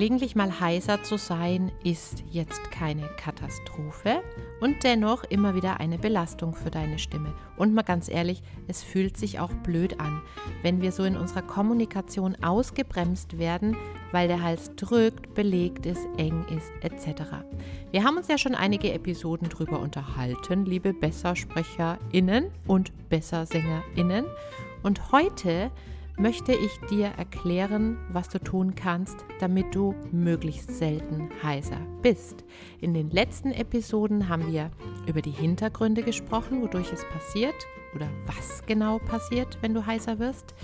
Gelegentlich mal heiser zu sein, ist jetzt keine Katastrophe und dennoch immer wieder eine Belastung für deine Stimme. Und mal ganz ehrlich, es fühlt sich auch blöd an, wenn wir so in unserer Kommunikation ausgebremst werden, weil der Hals drückt, belegt ist, eng ist, etc. Wir haben uns ja schon einige Episoden drüber unterhalten, liebe Bessersprecherinnen und Bessersängerinnen. Und heute möchte ich dir erklären, was du tun kannst, damit du möglichst selten heiser bist. In den letzten Episoden haben wir über die Hintergründe gesprochen, wodurch es passiert oder was genau passiert, wenn du heiser wirst.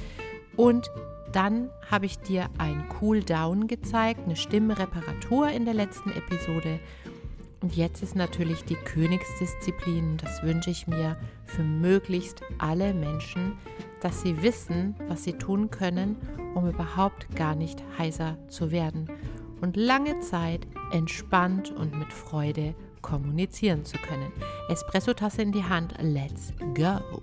Und dann habe ich dir ein Cool Down gezeigt, eine Stimmreparatur in der letzten Episode. Und jetzt ist natürlich die Königsdisziplin, das wünsche ich mir für möglichst alle Menschen, dass sie wissen, was sie tun können, um überhaupt gar nicht heiser zu werden und lange Zeit entspannt und mit Freude kommunizieren zu können. Espressotasse in die Hand, let's go!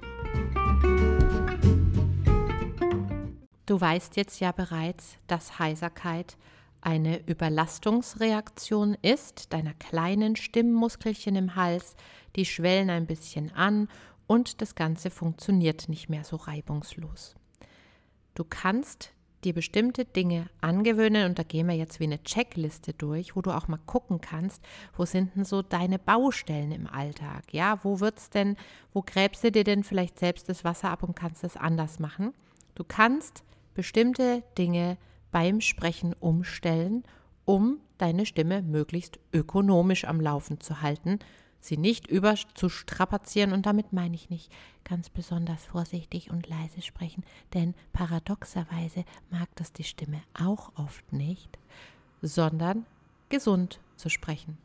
Du weißt jetzt ja bereits, dass Heiserkeit eine Überlastungsreaktion ist, deiner kleinen Stimmmuskelchen im Hals, die schwellen ein bisschen an und das Ganze funktioniert nicht mehr so reibungslos. Du kannst dir bestimmte Dinge angewöhnen und da gehen wir jetzt wie eine Checkliste durch, wo du auch mal gucken kannst, wo sind denn so deine Baustellen im Alltag? Ja, wo wird's denn, wo gräbst du dir denn vielleicht selbst das Wasser ab und kannst es anders machen? Du kannst bestimmte Dinge beim Sprechen umstellen, um deine Stimme möglichst ökonomisch am Laufen zu halten sie nicht überzustrapazieren und damit meine ich nicht ganz besonders vorsichtig und leise sprechen, denn paradoxerweise mag das die Stimme auch oft nicht, sondern gesund zu sprechen.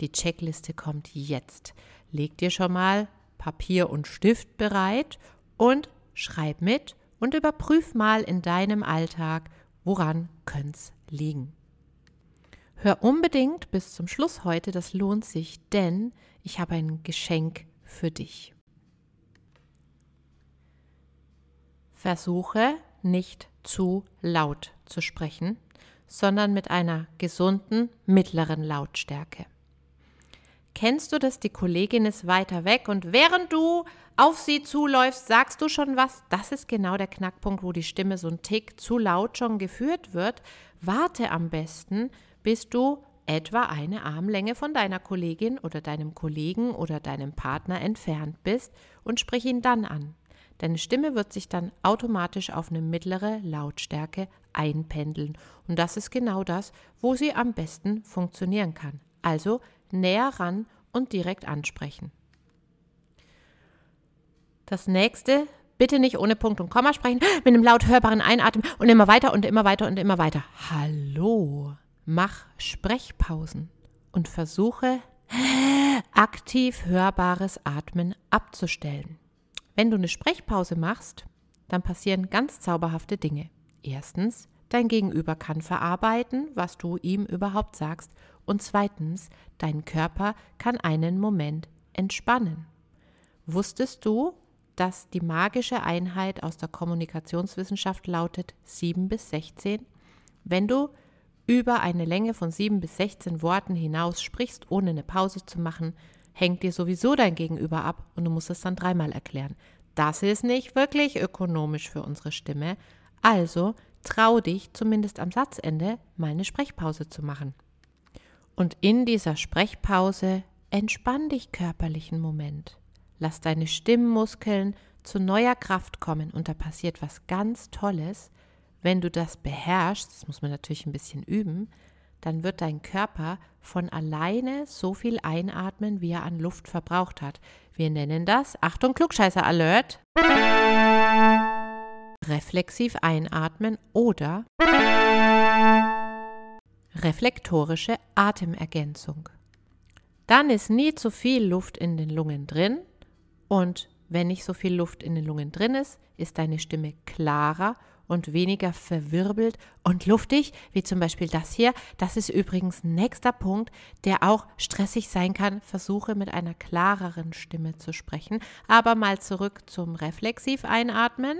Die Checkliste kommt jetzt. Leg dir schon mal Papier und Stift bereit und schreib mit und überprüf mal in deinem Alltag, woran könnte es liegen. Hör unbedingt bis zum Schluss heute, das lohnt sich, denn ich habe ein Geschenk für dich. Versuche nicht zu laut zu sprechen, sondern mit einer gesunden mittleren Lautstärke. Kennst du das? Die Kollegin ist weiter weg und während du auf sie zuläufst, sagst du schon was? Das ist genau der Knackpunkt, wo die Stimme so ein Tick zu laut schon geführt wird. Warte am besten, bis du etwa eine Armlänge von deiner Kollegin oder deinem Kollegen oder deinem Partner entfernt bist und sprich ihn dann an. Deine Stimme wird sich dann automatisch auf eine mittlere Lautstärke einpendeln. Und das ist genau das, wo sie am besten funktionieren kann. Also näher ran und direkt ansprechen. Das nächste, bitte nicht ohne Punkt und Komma sprechen, mit einem laut hörbaren Einatmen und immer weiter und immer weiter und immer weiter. Hallo. Mach Sprechpausen und versuche aktiv hörbares Atmen abzustellen. Wenn du eine Sprechpause machst, dann passieren ganz zauberhafte Dinge. Erstens, dein Gegenüber kann verarbeiten, was du ihm überhaupt sagst. Und zweitens, dein Körper kann einen Moment entspannen. Wusstest du, dass die magische Einheit aus der Kommunikationswissenschaft lautet 7 bis 16? Wenn du über eine Länge von 7 bis 16 Worten hinaus sprichst, ohne eine Pause zu machen, hängt dir sowieso dein Gegenüber ab und du musst es dann dreimal erklären. Das ist nicht wirklich ökonomisch für unsere Stimme. Also trau dich zumindest am Satzende mal eine Sprechpause zu machen. Und in dieser Sprechpause entspann dich körperlich einen Moment. Lass deine Stimmmuskeln zu neuer Kraft kommen und da passiert was ganz Tolles. Wenn du das beherrschst, das muss man natürlich ein bisschen üben, dann wird dein Körper von alleine so viel einatmen, wie er an Luft verbraucht hat. Wir nennen das, Achtung, Klugscheißer Alert, reflexiv einatmen oder reflektorische Atemergänzung. Dann ist nie zu viel Luft in den Lungen drin und wenn nicht so viel Luft in den Lungen drin ist, ist deine Stimme klarer und weniger verwirbelt und luftig, wie zum Beispiel das hier. Das ist übrigens ein nächster Punkt, der auch stressig sein kann. Versuche mit einer klareren Stimme zu sprechen. Aber mal zurück zum Reflexiv einatmen.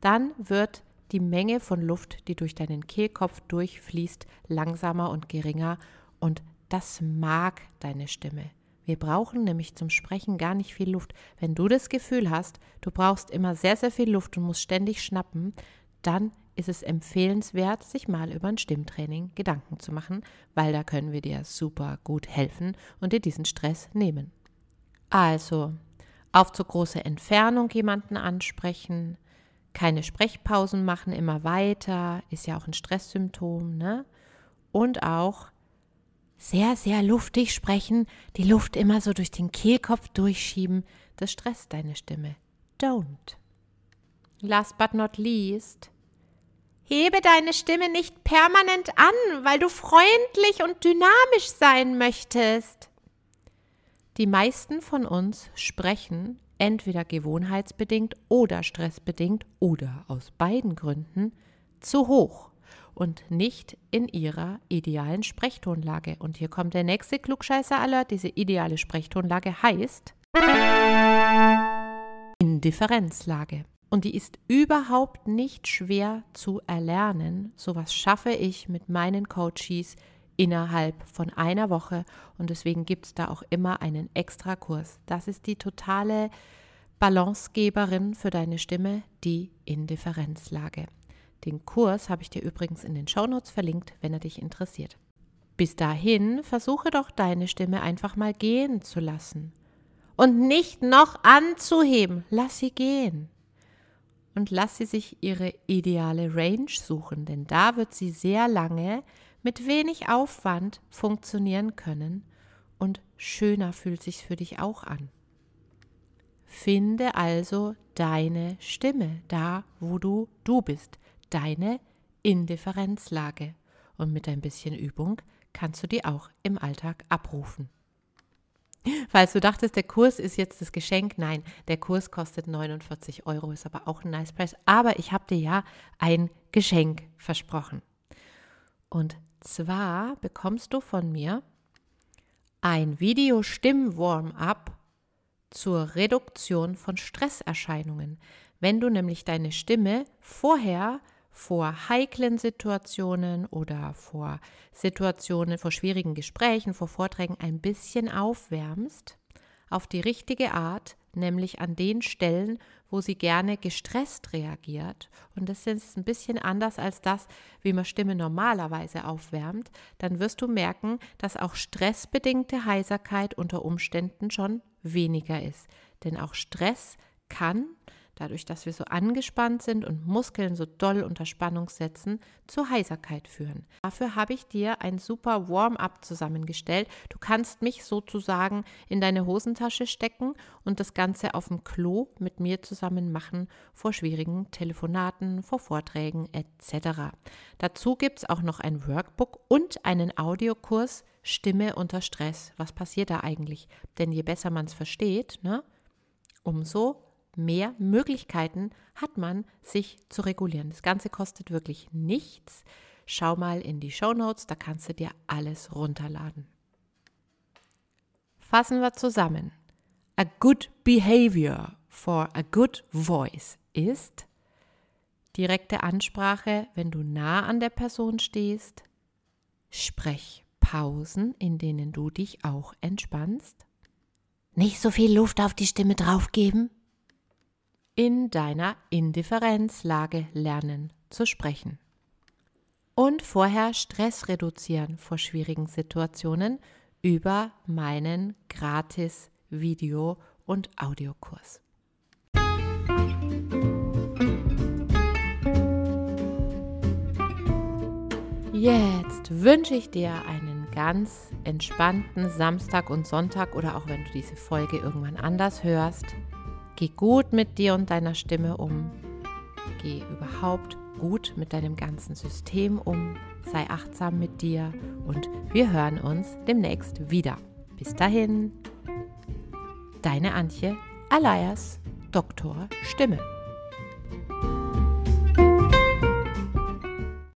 Dann wird die Menge von Luft, die durch deinen Kehlkopf durchfließt, langsamer und geringer und das mag deine Stimme. Wir brauchen nämlich zum Sprechen gar nicht viel Luft. Wenn du das Gefühl hast, du brauchst immer sehr, sehr viel Luft und musst ständig schnappen, dann ist es empfehlenswert, sich mal über ein Stimmtraining Gedanken zu machen, weil da können wir dir super gut helfen und dir diesen Stress nehmen. Also, auf zu große Entfernung jemanden ansprechen, keine Sprechpausen machen, immer weiter, ist ja auch ein Stresssymptom, ne? Und auch sehr, sehr luftig sprechen, die Luft immer so durch den Kehlkopf durchschieben, das stresst deine Stimme. Don't. Last but not least, hebe deine Stimme nicht permanent an, weil du freundlich und dynamisch sein möchtest. Die meisten von uns sprechen entweder gewohnheitsbedingt oder stressbedingt oder aus beiden Gründen zu hoch und nicht in ihrer idealen Sprechtonlage. Und hier kommt der nächste Klugscheißer-Alert. Diese ideale Sprechtonlage heißt Indifferenzlage. Und die ist überhaupt nicht schwer zu erlernen. Sowas schaffe ich mit meinen Coaches innerhalb von einer Woche. Und deswegen gibt es da auch immer einen extra Kurs. Das ist die totale Balancegeberin für deine Stimme, die Indifferenzlage. Den Kurs habe ich dir übrigens in den Shownotes verlinkt, wenn er dich interessiert. Bis dahin versuche doch deine Stimme einfach mal gehen zu lassen. Und nicht noch anzuheben. Lass sie gehen. Und lass sie sich ihre ideale Range suchen, denn da wird sie sehr lange mit wenig Aufwand funktionieren können und schöner fühlt sich für dich auch an. Finde also deine Stimme da, wo du du bist deine Indifferenzlage. Und mit ein bisschen Übung kannst du die auch im Alltag abrufen. Falls du dachtest, der Kurs ist jetzt das Geschenk, nein, der Kurs kostet 49 Euro, ist aber auch ein nice Preis. Aber ich habe dir ja ein Geschenk versprochen. Und zwar bekommst du von mir ein Video-Stimm-Warm-up zur Reduktion von Stresserscheinungen. Wenn du nämlich deine Stimme vorher vor heiklen Situationen oder vor Situationen, vor schwierigen Gesprächen, vor Vorträgen ein bisschen aufwärmst, auf die richtige Art, nämlich an den Stellen, wo sie gerne gestresst reagiert. Und das ist ein bisschen anders als das, wie man Stimme normalerweise aufwärmt. Dann wirst du merken, dass auch stressbedingte Heiserkeit unter Umständen schon weniger ist. Denn auch Stress kann dadurch, dass wir so angespannt sind und Muskeln so doll unter Spannung setzen, zu Heiserkeit führen. Dafür habe ich dir ein super Warm-up zusammengestellt. Du kannst mich sozusagen in deine Hosentasche stecken und das Ganze auf dem Klo mit mir zusammen machen vor schwierigen Telefonaten, vor Vorträgen etc. Dazu gibt es auch noch ein Workbook und einen Audiokurs Stimme unter Stress. Was passiert da eigentlich? Denn je besser man es versteht, ne, umso mehr Möglichkeiten hat man, sich zu regulieren. Das Ganze kostet wirklich nichts. Schau mal in die Show Notes, da kannst du dir alles runterladen. Fassen wir zusammen. A good behavior for a good voice ist direkte Ansprache, wenn du nah an der Person stehst, Sprechpausen, in denen du dich auch entspannst, nicht so viel Luft auf die Stimme draufgeben, in deiner Indifferenzlage lernen zu sprechen. Und vorher Stress reduzieren vor schwierigen Situationen über meinen gratis Video- und Audiokurs. Jetzt wünsche ich dir einen ganz entspannten Samstag und Sonntag oder auch wenn du diese Folge irgendwann anders hörst. Geh gut mit dir und deiner Stimme um. Geh überhaupt gut mit deinem ganzen System um. Sei achtsam mit dir und wir hören uns demnächst wieder. Bis dahin, deine Antje alias Doktor Stimme.